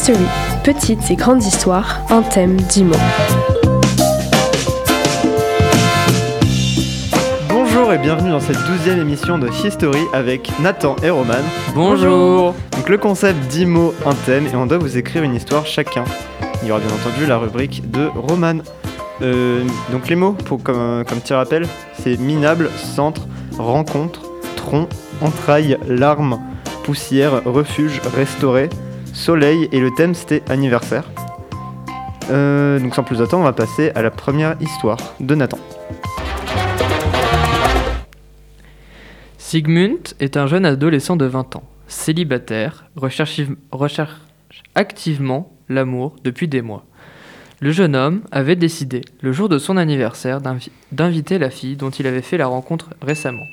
History, petites et grandes histoires, un thème, dix mots. Bonjour et bienvenue dans cette douzième émission de History avec Nathan et Roman. Bonjour Donc le concept 10 mots, un thème et on doit vous écrire une histoire chacun. Il y aura bien entendu la rubrique de Roman. Euh, donc les mots, pour, comme, comme petit rappel, c'est minable, centre, rencontre, tronc, entraille, larme, poussière, refuge, restauré, soleil et le thème c'était anniversaire. Euh, donc sans plus attendre, on va passer à la première histoire de Nathan. Sigmund est un jeune adolescent de 20 ans, célibataire, recherche, activement l'amour depuis des mois. Le jeune homme avait décidé, le jour de son anniversaire, d'invi- d'inviter la fille dont il avait fait la rencontre récemment.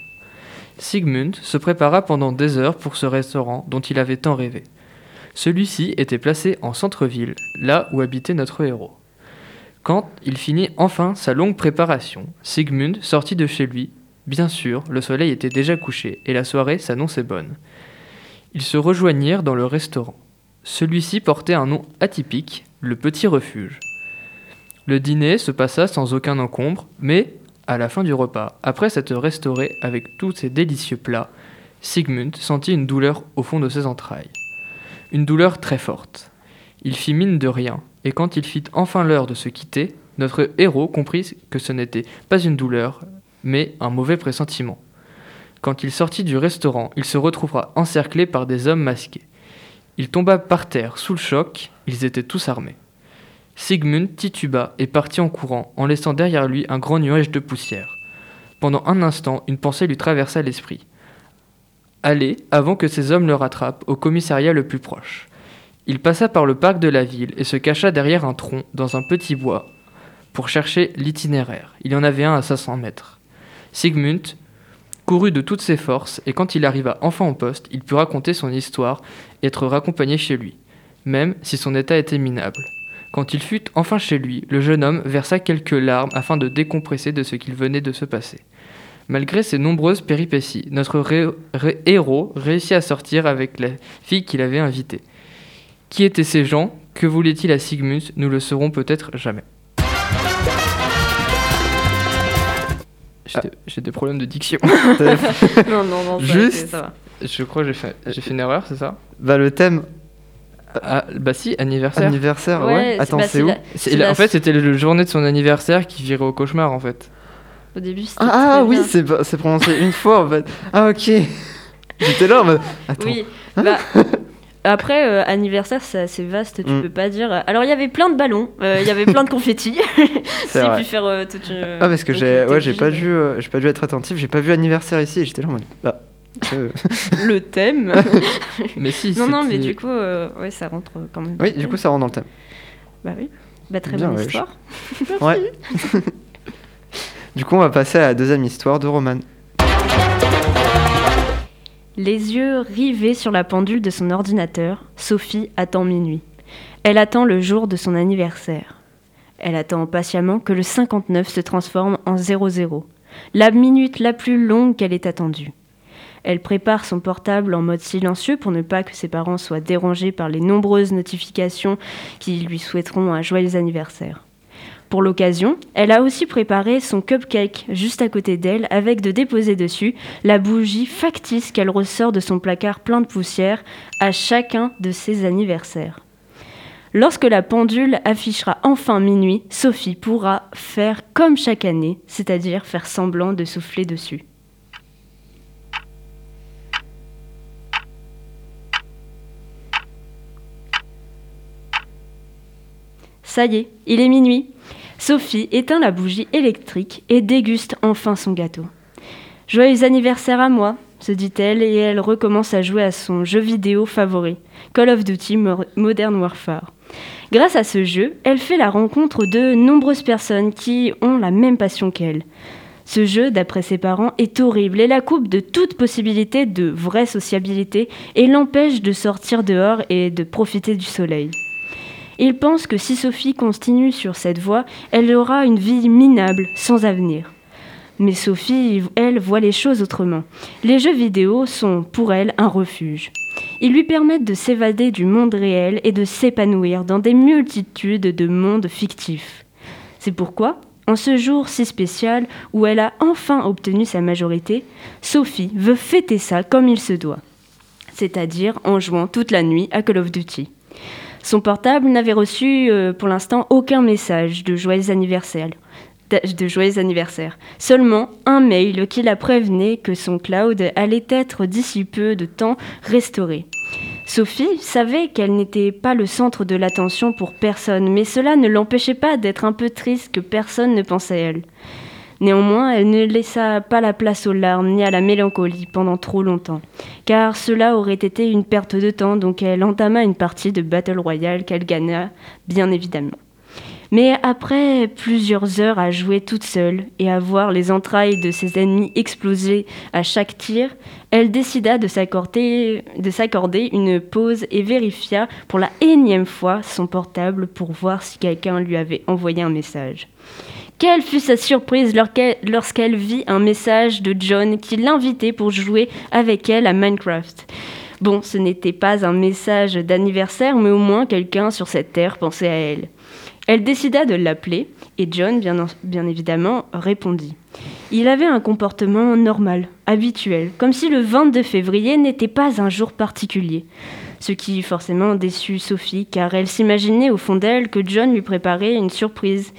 Sigmund se prépara pendant des heures pour ce restaurant dont il avait tant rêvé. Celui-ci était placé en centre-ville, là où habitait notre héros. Quand il finit enfin sa longue préparation, Sigmund sortit de chez lui. Bien sûr, le soleil était déjà couché et la soirée s'annonçait bonne. Ils se rejoignirent dans le restaurant. Celui-ci portait un nom atypique, le Petit Refuge. Le dîner se passa sans aucun encombre, mais à la fin du repas, après s'être restauré avec tous ces délicieux plats, Sigmund sentit une douleur au fond de ses entrailles. Une douleur très forte. Il fit mine de rien, et quand il fit enfin l'heure de se quitter, notre héros comprit que ce n'était pas une douleur, mais un mauvais pressentiment. Quand il sortit du restaurant, il se retrouva encerclé par des hommes masqués. Il tomba par terre sous le choc, ils étaient tous armés. Sigmund tituba et partit en courant, en laissant derrière lui un grand nuage de poussière. Pendant un instant, une pensée lui traversa l'esprit. Aller, avant que ces hommes le rattrapent, au commissariat le plus proche. Il passa par le parc de la ville et se cacha derrière un tronc dans un petit bois pour chercher l'itinéraire. Il y en avait un à 500 mètres. Sigmund courut de toutes ses forces et quand il arriva enfin au poste, il put raconter son histoire et être raccompagné chez lui, même si son état était minable. Quand il fut enfin chez lui, le jeune homme versa quelques larmes afin de décompresser de ce qu'il venait de se passer. Malgré ces nombreuses péripéties, notre ré- ré- héros réussit à sortir avec la fille qu'il avait invitée. Qui étaient ces gens? Que voulait-il à Sigmund? Nous le saurons peut-être jamais. J'ai des- problèmes de diction. non, non, non, ça, Juste- c'est- ça va. Je crois que j'ai fait, une erreur, c'est ça? Bah le thème ah, Bah si, anniversaire. anniversaire, ouais. Ouais, Attends, bah, c'est où la- En fait, c'était la journée de son anniversaire qui virait au cauchemar, en fait. Au début, c'était Ah, ah, très oui, c'est prononcé une fois en fait. Ah ok. J'étais là en mode. Attends. Oui, bah, après, euh, anniversaire, c'est assez vaste, tu Mm. peux pas dire. Alors, il y avait plein de ballons, euh, il y avait plein de confettis. C'est J'ai vrai. pu faire euh, toute une. Ah parce que j'ai ouais pas dû euh, j'ai pas dû être attentif j'ai pas vu anniversaire ici et j'étais là en mode bah euh, Le thème. Mais si, non, non, mais du coup, euh, ouais, ça rentre quand même. oui du coup ça rentre dans le thème Bah oui. Bah, très Bien, bonne ouais, histoire. ouais du coup on va passer à la deuxième histoire de Roman Les yeux rivés sur la pendule de son ordinateur, Sophie attend minuit. Elle attend le jour de son anniversaire. Elle attend patiemment que le 59 se transforme en 00, la minute la plus longue qu'elle ait attendue. Elle prépare son portable en mode silencieux pour ne pas que ses parents soient dérangés par les nombreuses notifications qui lui souhaiteront un joyeux anniversaire. Pour l'occasion, elle a aussi préparé son cupcake juste à côté d'elle avec de déposer dessus la bougie factice qu'elle ressort de son placard plein de poussière à chacun de ses anniversaires. Lorsque la pendule affichera enfin minuit, Sophie pourra faire comme chaque année, c'est-à-dire faire semblant de souffler dessus. Ça y est, il est minuit. Sophie éteint la bougie électrique et déguste enfin son gâteau. Joyeux anniversaire à moi, se dit-elle, et elle recommence à jouer à son jeu vidéo favori, Call of Duty Mo- Modern Warfare. Grâce à ce jeu, elle fait la rencontre de nombreuses personnes qui ont la même passion qu'elle. Ce jeu, d'après ses parents, est horrible et la coupe de toute possibilité de vraie sociabilité et l'empêche de sortir dehors et de profiter du soleil. Il pense que si Sophie continue sur cette voie, elle aura une vie minable, sans avenir. Mais Sophie, elle, voit les choses autrement. Les jeux vidéo sont pour elle un refuge. Ils lui permettent de s'évader du monde réel et de s'épanouir dans des multitudes de mondes fictifs. C'est pourquoi, en ce jour si spécial où elle a enfin obtenu sa majorité, Sophie veut fêter ça comme il se doit, c'est-à-dire en jouant toute la nuit à Call of Duty. Son portable n'avait reçu euh, pour l'instant aucun message de joyeux anniversaire. Seulement un mail qui la prévenait que son cloud allait être d'ici peu de temps restauré. Sophie savait qu'elle n'était pas le centre de l'attention pour personne, mais cela ne l'empêchait pas d'être un peu triste que personne ne pense à elle. Néanmoins, elle ne laissa pas la place aux larmes ni à la mélancolie pendant trop longtemps, car cela aurait été une perte de temps, donc elle entama une partie de Battle Royale qu'elle gagna, bien évidemment. Mais après plusieurs heures à jouer toute seule et à voir les entrailles de ses ennemis exploser à chaque tir, elle décida de s'accorder de s'accorder une pause et vérifia pour la énième fois son portable pour voir si quelqu'un lui avait envoyé un message. Quelle fut sa surprise lorsqu'elle vit un message de John qui l'invitait pour jouer avec elle à Minecraft. Bon, ce n'était pas un message d'anniversaire, mais au moins quelqu'un sur cette terre pensait à elle. Elle décida de l'appeler, et John, bien, évidemment, répondit. Il avait un comportement normal, habituel, comme si le 22 février n'était pas un jour particulier. Ce qui forcément déçut Sophie, car elle s'imaginait au fond d'elle que John lui préparait une surprise.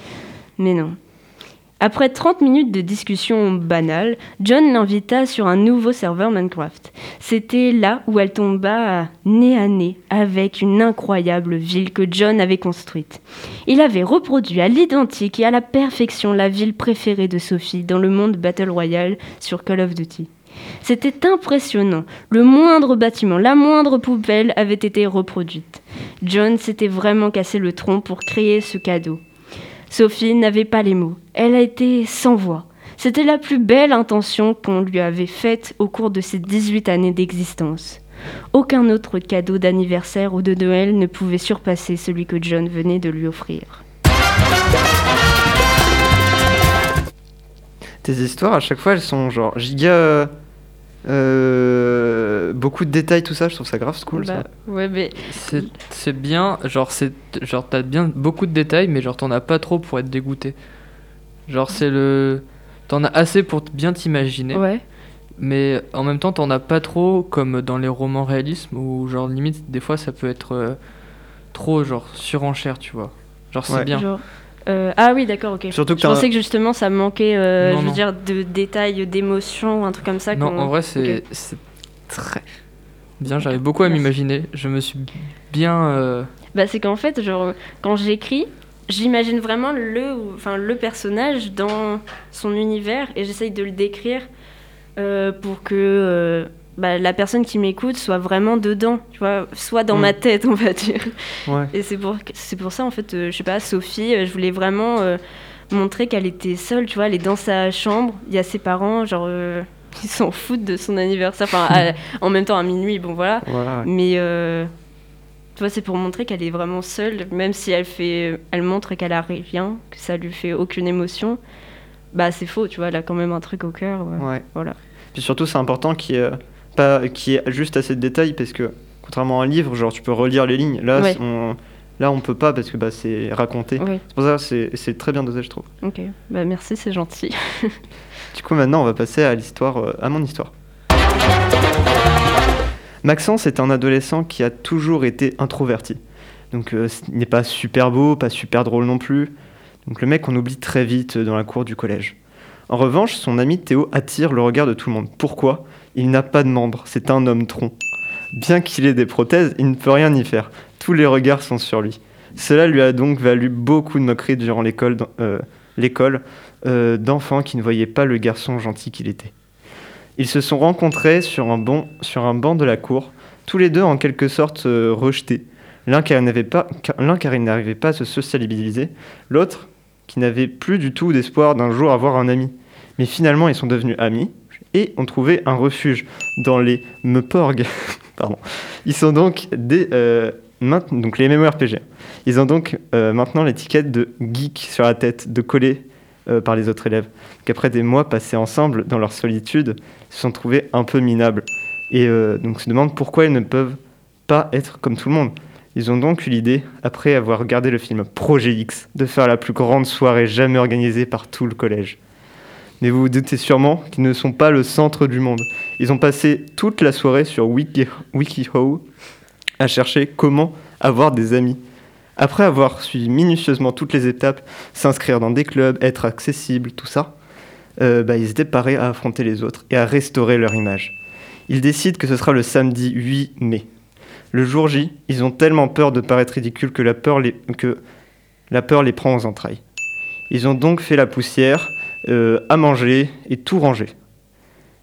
Mais non, après 30 minutes de discussion banale, John l'invita sur un nouveau serveur Minecraft. C'était là où elle tomba nez à nez avec une incroyable ville que John avait construite. Il avait reproduit à l'identique et à la perfection la ville préférée de Sophie dans le monde Battle Royale sur Call of Duty. C'était impressionnant. Le moindre bâtiment, la moindre poubelle avait été reproduite. John s'était vraiment cassé le tronc pour créer ce cadeau. Sophie n'avait pas les mots. Elle a été sans voix. C'était la plus belle intention qu'on lui avait faite au cours de ses 18 années d'existence. Aucun autre cadeau d'anniversaire ou de Noël ne pouvait surpasser celui que John venait de lui offrir. Tes histoires, à chaque fois, elles sont genre giga euh, beaucoup de détails, tout ça, je trouve ça grave cool. Bah, ça. ouais, mais C'est c'est bien, genre c'est genre t'as bien beaucoup de détails, mais genre t'en as pas trop pour être dégoûté. Genre c'est le, t'en as assez pour t- bien t'imaginer, ouais. mais en même temps t'en as pas trop comme dans les romans réalisme où genre limite des fois ça peut être euh, trop genre surenchère, tu vois. Genre c'est Ouais. bien. Genre, euh, ah oui, d'accord, ok. Surtout que Je un- pensais que justement ça manquait, euh, Non, je veux non. dire, de détails, d'émotions, un truc comme ça. Non, en vrai, c'est très bien. J'arrive beaucoup à m'imaginer. Je me suis bien. euh, Bah, c'est qu'en fait, genre, quand j'écris, j'imagine vraiment le, enfin, le personnage dans son univers et j'essaye de le décrire euh, pour que euh, bah, la personne qui m'écoute soit vraiment dedans, tu vois, soit dans Mm. ma tête, on va dire. Ouais. Et c'est pour, c'est pour ça, en fait, euh, je sais pas, Sophie, euh, je voulais vraiment euh, montrer qu'elle était seule, tu vois, elle est dans sa chambre, il y a ses parents, genre, euh, ils s'en foutent de son anniversaire, enfin, à- en même temps à minuit, bon voilà. Voilà, ouais. Mais tu vois, c'est pour montrer qu'elle est vraiment seule, même si elle fait, elle montre qu'elle a rien, que ça lui fait aucune émotion. Bah c'est faux, tu vois, elle a quand même un truc au cœur. ouais. Ouais. Voilà. Puis surtout, c'est important qu'il y ait, pas, qu'il y ait juste assez de détails parce que, contrairement à un livre, genre tu peux relire les lignes. Là, Ouais. on, là on peut pas parce que bah, c'est raconté. C'est pour ça que c'est, c'est très bien dosé, je trouve. ok. Bah merci, c'est gentil. Du coup, maintenant, on va passer à l'histoire, euh, à mon histoire. Maxence est un adolescent qui a toujours été introverti. Donc, euh, ce n'est pas super beau, pas super drôle non plus. Donc, le mec, on oublie très vite euh, dans la cour du collège. En revanche, son ami Théo attire le regard de tout le monde. Pourquoi? Il n'a pas de membres, c'est un homme tronc. Bien qu'il ait des prothèses, il ne peut rien y faire. Tous les regards sont sur lui. Cela lui a donc valu beaucoup de moqueries durant l'école, euh, euh, d'enfants qui ne voyaient pas le garçon gentil qu'il était. Ils se sont rencontrés sur un, banc, sur un banc de la cour, tous les deux en quelque sorte euh, rejetés. L'un car, pas- l'un car il n'arrivait pas à se sociabiliser, l'autre qui n'avait plus du tout d'espoir d'un jour avoir un ami. Mais finalement, ils sont devenus amis et ont trouvé un refuge dans les Meporg. Pardon. Ils sont donc des, euh, donc les MMORPG. Ils ont donc euh, maintenant l'étiquette de geek sur la tête, de collé euh, par les autres élèves. Qu'après des mois passés ensemble dans leur solitude, se sont trouvés un peu minables et donc se demandent pourquoi ils ne peuvent pas être comme tout le monde. Ils ont donc eu l'idée, après avoir regardé le film Projet X, de faire la plus grande soirée jamais organisée par tout le collège. Mais vous vous doutez sûrement qu'ils ne sont pas le centre du monde. Ils ont passé toute la soirée sur Wiki, WikiHow à chercher comment avoir des amis. Après avoir suivi minutieusement toutes les étapes, s'inscrire dans des clubs, être accessible, tout ça, euh, bah, ils étaient parés à affronter les autres et à restaurer leur image. Ils décident que ce sera le samedi 8 mai. Le jour J, ils ont tellement peur de paraître ridicules que la peur les, que la peur les prend aux entrailles. Ils ont donc fait la poussière, euh, à manger et tout ranger.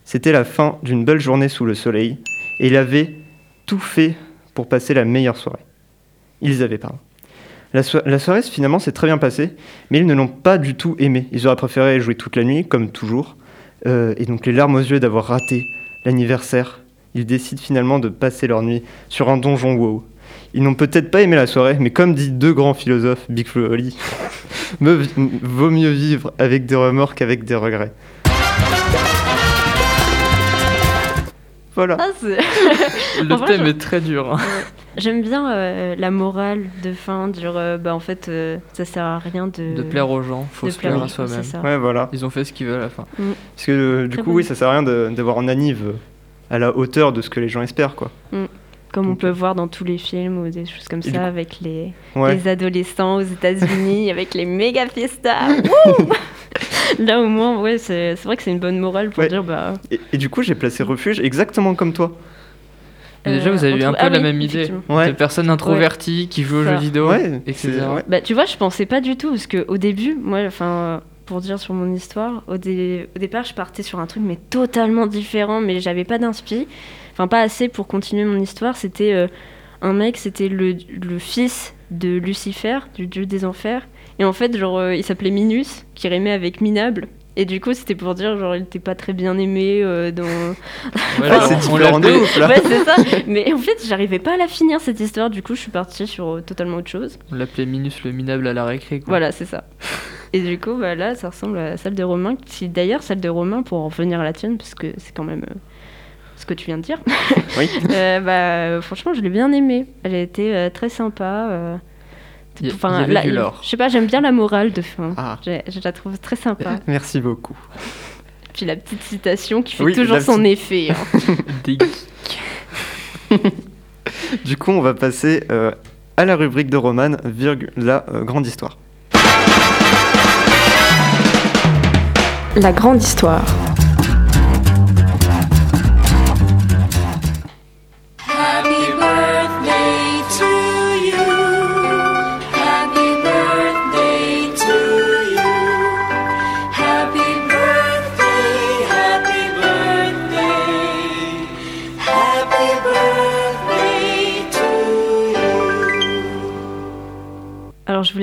C'était la fin d'une belle journée sous le soleil et ils avaient tout fait pour passer la meilleure soirée. Ils avaient, pardon. La soirée finalement s'est très bien passée, mais ils ne l'ont pas du tout aimé. Ils auraient préféré jouer toute la nuit, comme toujours, Euh, et donc les larmes aux yeux d'avoir raté l'anniversaire. Ils décident finalement de passer leur nuit sur un donjon WoW. Ils n'ont peut-être pas aimé la soirée, mais comme dit deux grands philosophes, Big Flo me- vaut mieux vivre avec des remords qu'avec des regrets. Voilà. Ah, c'est- Le vrai, thème je- est très dur. hein. J'aime bien euh, la morale de fin, dire euh, bah en fait euh, ça sert à rien de, De plaire aux gens, faut de se plaire à soi-même. ça. Ouais, voilà. Ils ont fait ce qu'ils veulent à la fin. Parce que euh, du Très coup, bon. oui, ça sert à rien de- d'avoir un anniv euh, à la hauteur de ce que les gens espèrent, quoi. Comme on peut voir dans tous les films ou des choses comme Et ça coup- avec les, Ouais. les adolescents aux États-Unis avec les méga fiestas. Là au moins ouais c'est c'est vrai que c'est une bonne morale pour Ouais. dire bah Et, et du coup, j'ai placé refuge exactement comme toi. Déjà, Euh, vous avez on eu un trouve- peu ah la oui, même idée. Ouais. De personnes introverties qui jouent aux jeux vidéo, Ouais, etc. Bah, tu vois, je pensais pas du tout, parce qu'au début, moi, enfin, pour dire sur mon histoire, au, dé- au départ, je partais sur un truc, mais totalement différent, mais j'avais pas d'inspi, enfin, pas assez pour continuer mon histoire. C'était euh, un mec, c'était le, le fils de Lucifer, du dieu des enfers, et en fait, genre, euh, il s'appelait Minus, qui rimait avec minable. Et du coup, c'était pour dire, genre, il était pas très bien aimé euh, dans, Ouais, Ah, genre, c'est on différent de l'appelait- ouf, là. Ouais, c'est ça. Mais en fait, j'arrivais pas à la finir cette histoire. Du coup, je suis partie sur euh, totalement autre chose. on l'appelait Minus le minable à la récré. Quoi. Voilà, c'est ça. Et du coup, bah, là, ça ressemble à celle de Romain. Qui d'ailleurs, celle de Romain, pour en revenir à la tienne, parce que c'est quand même euh, ce que tu viens de dire. Oui. Euh, bah, franchement, je l'ai bien aimée. Elle a été euh, très sympa. euh, enfin, il y avait là, du il- lore. Je sais pas, j'aime bien la morale de fin. Ah. Je la trouve très sympa. Merci beaucoup. Puis la petite citation qui fait Oui, toujours son petite- effet. hein. Du coup, on va passer euh, à la rubrique de Roman, virgule, la euh, grande histoire. La grande histoire.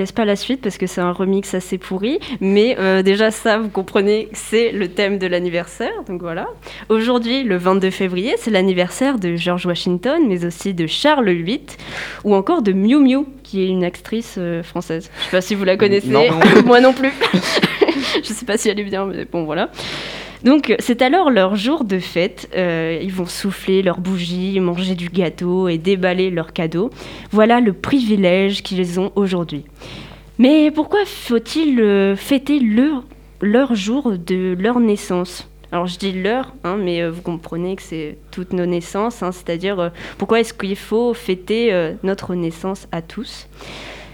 Laisse pas la suite parce que c'est un remix assez pourri, mais euh, déjà ça vous comprenez, c'est le thème de l'anniversaire, donc voilà. Aujourd'hui, le 22 février, c'est l'anniversaire de George Washington, mais aussi de Charles VIII, ou encore de Miu Miu, qui est une actrice euh, française. Je sais pas si vous la connaissez, Non. moi non plus. je sais pas si elle est bien, mais bon voilà. Donc c'est alors leur jour de fête. Euh, ils vont souffler leurs bougies, manger du gâteau et déballer leurs cadeaux. Voilà le privilège qu'ils ont aujourd'hui. Mais pourquoi faut-il euh, fêter leur, jour de leur naissance? Alors je dis leur, hein, mais euh, vous comprenez que c'est toutes nos naissances, hein, c'est-à-dire pourquoi est-ce qu'il faut fêter notre naissance à tous?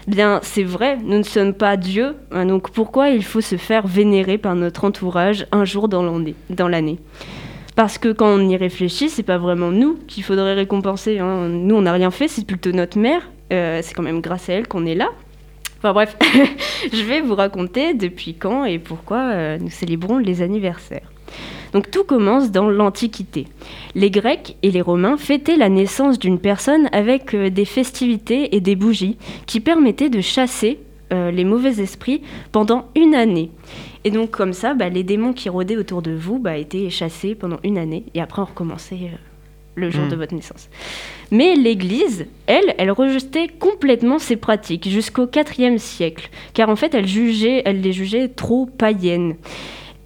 Bien, c'est vrai, nous ne sommes pas Dieu, hein, donc pourquoi il faut se faire vénérer par notre entourage un jour dans l'année? Parce que quand on y réfléchit, c'est pas vraiment nous qu'il faudrait récompenser. hein. Nous, on n'a rien fait, c'est plutôt notre mère. Euh, c'est quand même grâce à elle qu'on est là. Enfin bref, je vais vous raconter depuis quand et pourquoi euh, nous célébrons les anniversaires. Donc tout commence dans l'Antiquité. Les Grecs et les Romains fêtaient la naissance d'une personne avec euh, des festivités et des bougies qui permettaient de chasser euh, les mauvais esprits pendant une année. Et donc comme ça, bah, les démons qui rôdaient autour de vous bah, étaient chassés pendant une année et après on recommençait euh, le jour Mm. de votre naissance. Mais l'Église, elle, elle rejetait complètement ces pratiques jusqu'au IVe siècle, car en fait elle, jugeait, elle les jugeait trop païennes.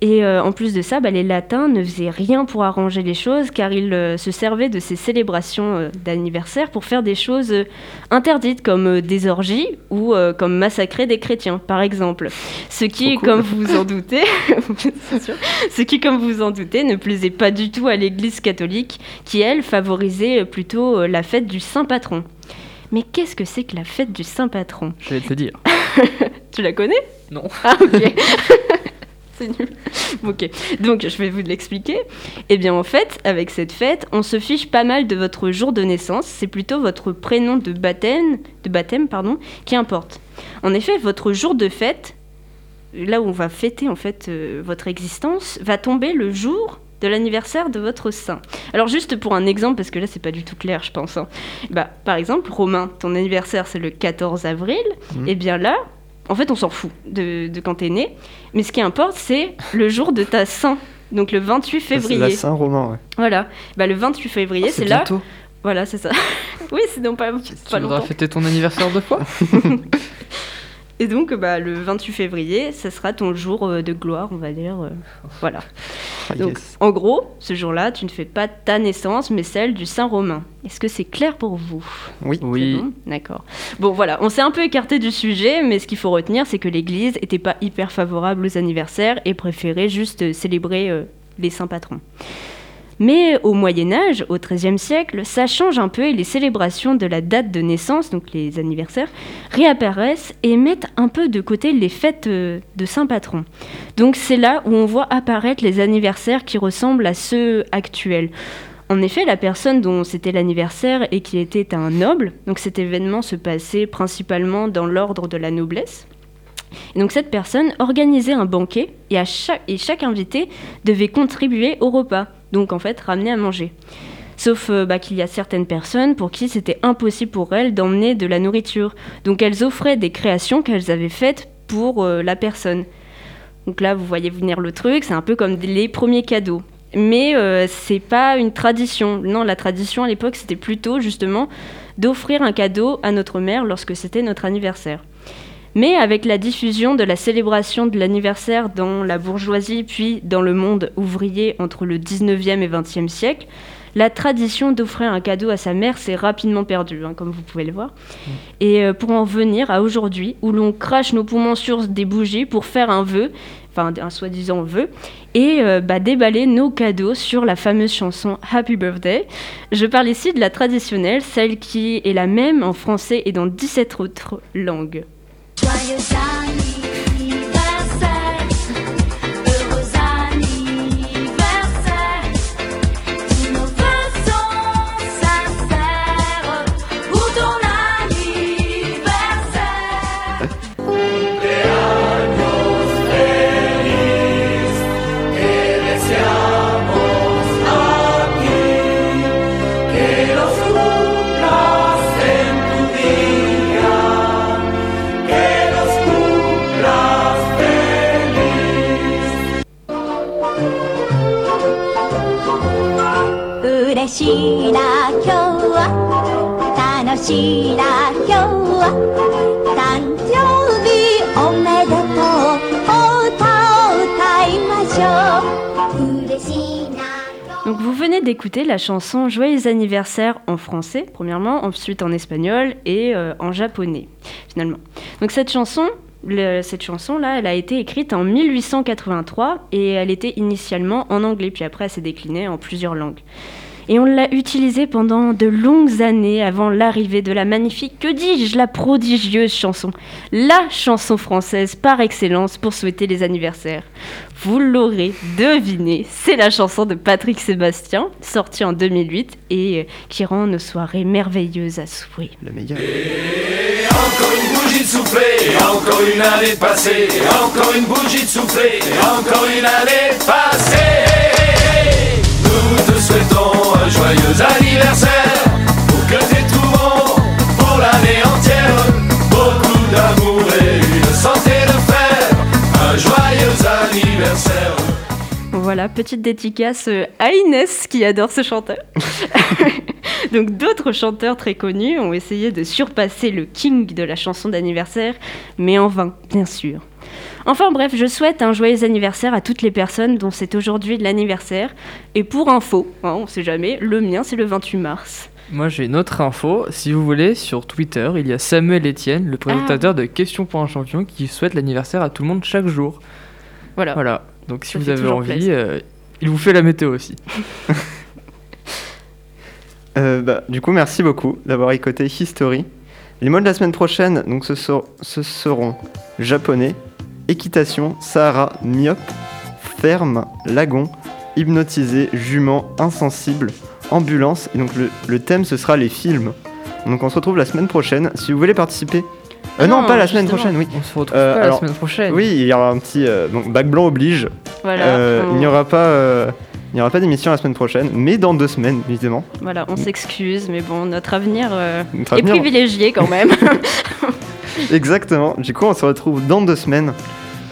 Et euh, en plus de ça, bah, les latins ne faisaient rien pour arranger les choses car ils euh, se servaient de ces célébrations euh, d'anniversaire pour faire des choses euh, interdites comme des orgies ou comme massacrer des chrétiens par exemple. Ce qui, Trop cool. comme vous en doutez, sûr, ce qui, comme vous en doutez, ne plaisait pas du tout à l'Église catholique qui, elle, favorisait plutôt la fête du Saint Patron. Mais qu'est-ce que c'est que la fête du Saint Patron? Je vais te le dire. Tu la connais? Non. Ah ok. C'est nul. Ok, donc je vais vous l'expliquer. Eh bien en fait, avec cette fête, on se fiche pas mal de votre jour de naissance. C'est plutôt votre prénom de baptême, de baptême pardon, qui importe. En effet, votre jour de fête, là où on va fêter en fait euh, votre existence, va tomber le jour de l'anniversaire de votre saint. Alors juste pour un exemple, parce que là c'est pas du tout clair je pense. hein. Bah, par exemple, Romain, ton anniversaire c'est le 14 avril, Mhm. et bien là, en fait on s'en fout de, de quand t'es né, mais ce qui importe c'est le jour de ta saint, donc le 28 C'est la février. Saint-Romain, ouais. Voilà, bah, le 28 février Ah, c'est là, bientôt. voilà c'est ça. oui c'est donc pas, Tu pas longtemps. fêter ton anniversaire deux fois Et donc bah, le 28 février, ça sera ton jour euh, de gloire on va dire. euh, voilà. Ah, Donc, yes. en gros, ce jour-là, tu ne fais pas ta naissance, mais celle du Saint Romain. Est-ce que c'est clair pour vous? Oui. Oui. bon? D'accord. Bon, voilà, on s'est un peu écarté du sujet, mais ce qu'il faut retenir, c'est que l'Église n'était pas hyper favorable aux anniversaires et préférait juste célébrer euh, les saints patrons. Mais au Moyen Âge, au XIIIe siècle, ça change un peu et les célébrations de la date de naissance, donc les anniversaires, réapparaissent et mettent un peu de côté les fêtes euh, de saint patron. Donc c'est là où on voit apparaître les anniversaires qui ressemblent à ceux actuels. En effet, la personne dont c'était l'anniversaire et qui était un noble, donc cet événement se passait principalement dans l'ordre de la noblesse. Donc cette personne organisait un banquet et, à chaque invité devait contribuer au repas, donc en fait ramener à manger. Sauf euh, bah, qu'il y a certaines personnes pour qui c'était impossible pour elles d'emmener de la nourriture. Donc elles offraient des créations qu'elles avaient faites pour euh, la personne. Donc là, vous voyez venir le truc, c'est un peu comme les premiers cadeaux. Mais euh, c'est pas une tradition. Non, la tradition à l'époque, c'était plutôt justement d'offrir un cadeau à notre mère lorsque c'était notre anniversaire. Mais avec la diffusion de la célébration de l'anniversaire dans la bourgeoisie puis dans le monde ouvrier entre le 19e et 20e siècle, la tradition d'offrir un cadeau à sa mère s'est rapidement perdue, hein, comme vous pouvez le voir. Et euh, pour en venir à aujourd'hui, où l'on crache nos poumons sur des bougies pour faire un vœu, enfin un soi-disant vœu, et euh, bah, déballer nos cadeaux sur la fameuse chanson Happy Birthday. Je parle ici de la traditionnelle, celle qui est la même en français et dans 17 autres langues. Joyeux anniversaire, Donc vous venez d'écouter la chanson Joyeux anniversaire en français, premièrement, ensuite en espagnol et euh, en japonais, finalement. Donc cette chanson, cette chanson-là, elle a été écrite en 1883 et elle était initialement en anglais, puis après elle s'est déclinée en plusieurs langues. Et on l'a utilisée pendant de longues années avant l'arrivée de la magnifique, que dis-je, la prodigieuse chanson. La chanson française par excellence pour souhaiter les anniversaires. Vous l'aurez deviné, c'est la chanson de Patrick Sébastien, sortie en 2008 et euh, qui rend nos soirées merveilleuses à souhait. Le meilleur. Encore une bougie de soufflé, encore une année passée, encore une bougie de soufflé, encore une année passée. Nous te souhaitons joyeux anniversaire, pour que tout bon pour l'année entière. Beaucoup d'amour et une santé de fer, un joyeux anniversaire. Voilà, petite dédicace à Inès qui adore ce chanteur. Donc d'autres chanteurs très connus ont essayé de surpasser le king de la chanson d'anniversaire, mais en vain, bien sûr. Enfin bref, je souhaite un joyeux anniversaire à toutes les personnes dont c'est aujourd'hui l'anniversaire. Et pour info, hein, on sait jamais, le mien c'est le 28 mars. Moi j'ai une autre info, si vous voulez, sur Twitter, il y a Samuel Etienne, le présentateur de Questions pour un champion, qui souhaite l'anniversaire à tout le monde chaque jour. Voilà. Voilà, donc si Ça vous avez envie, euh, il vous fait la météo aussi. Euh, bah, du coup, merci beaucoup d'avoir écouté History. Les mots de la semaine prochaine, donc ce seront japonais, équitation, Sahara, myope, ferme, lagon, hypnotisé, jument, insensible, ambulance. Et donc le, le thème ce sera les films. Donc on se retrouve la semaine prochaine. Si vous voulez participer. Euh, non, Non, pas la semaine prochaine, oui. On se retrouve Euh, pas alors, la semaine prochaine. Oui, il y aura un petit. euh, donc bac blanc oblige. Voilà, Euh, on, Il n'y aura pas. euh, il n'y aura pas d'émission la semaine prochaine, mais dans deux semaines, évidemment. voilà, on s'excuse, mais bon, notre avenir euh, est privilégié quand même. Exactement. Du coup, on se retrouve dans deux semaines.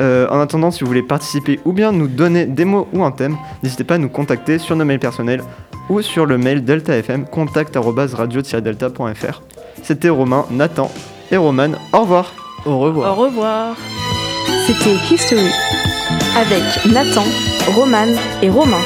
Euh, en attendant, si vous voulez participer ou bien nous donner des mots ou un thème, n'hésitez pas à nous contacter sur nos mails personnels ou sur le mail deltafm contact@radio-delta.fr. C'était Romain, Nathan et Roman. Au revoir. Au revoir. Au revoir. C'était History. Avec Nathan, Romane et Romain.